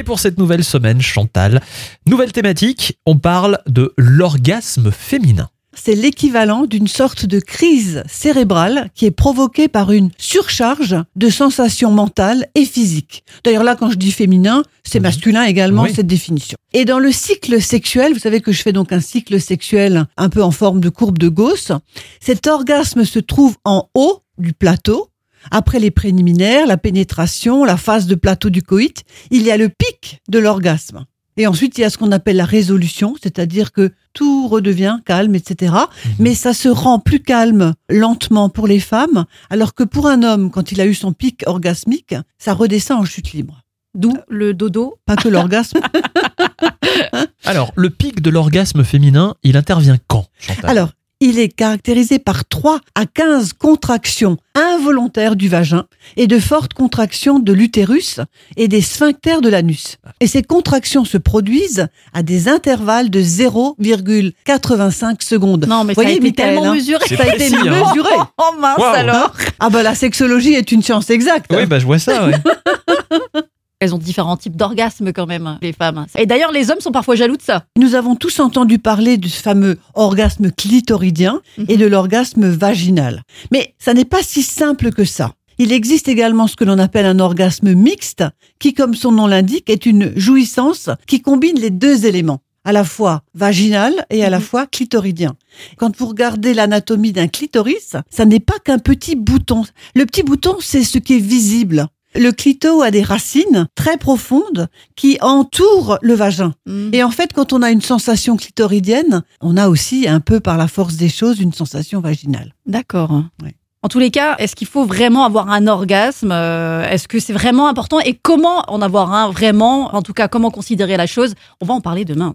Et pour cette nouvelle semaine, Chantal, nouvelle thématique, on parle de l'orgasme féminin. C'est l'équivalent d'une sorte de crise cérébrale qui est provoquée par une surcharge de sensations mentales et physiques. D'ailleurs là, quand je dis féminin, c'est Mhm. masculin également, Oui. cette définition. Et dans le cycle sexuel, vous savez que je fais donc un cycle sexuel un peu en forme de courbe de Gauss, cet orgasme se trouve en haut du plateau. Après les préliminaires, la pénétration, la phase de plateau du coït, il y a le pic de l'orgasme. Et ensuite, il y a ce qu'on appelle la résolution, c'est-à-dire que tout redevient calme, etc. Mais ça se rend plus calme lentement pour les femmes, alors que pour un homme, quand il a eu son pic orgasmique, ça redescend en chute libre. D'où le dodo. Pas que l'orgasme. Alors, le pic de l'orgasme féminin, il intervient quand, Chantal? Alors, il est caractérisé par 3 à 15 contractions involontaires du vagin et de fortes contractions de l'utérus et des sphincters de l'anus. Et ces contractions se produisent à des intervalles de 0,85 secondes. Non, mais Vous ça a voyez, été Michael, tellement hein mesuré. C'est Ça a été précis, hein. mesuré. Oh mince Waouh. alors. Ah bah la sexologie est une science exacte. Oui, bah je vois ça, ouais. Elles ont différents types d'orgasmes quand même, les femmes. Et d'ailleurs, les hommes sont parfois jaloux de ça. Nous avons tous entendu parler du fameux orgasme clitoridien et de l'orgasme vaginal. Mais ça n'est pas si simple que ça. Il existe également ce que l'on appelle un orgasme mixte, qui, comme son nom l'indique, est une jouissance qui combine les deux éléments, à la fois vaginal et à la Mhm. fois clitoridien. Quand vous regardez l'anatomie d'un clitoris, ça n'est pas qu'un petit bouton. Le petit bouton, c'est ce qui est visible. Le clito a des racines très profondes qui entourent le vagin. Mm. Et en fait, quand on a une sensation clitoridienne, on a aussi un peu par la force des choses une sensation vaginale. D'accord. Ouais. En tous les cas, est-ce qu'il faut vraiment avoir un orgasme Euh, Est-ce que c'est vraiment important Et comment en avoir un vraiment En tout cas, comment considérer la chose? On va en parler demain.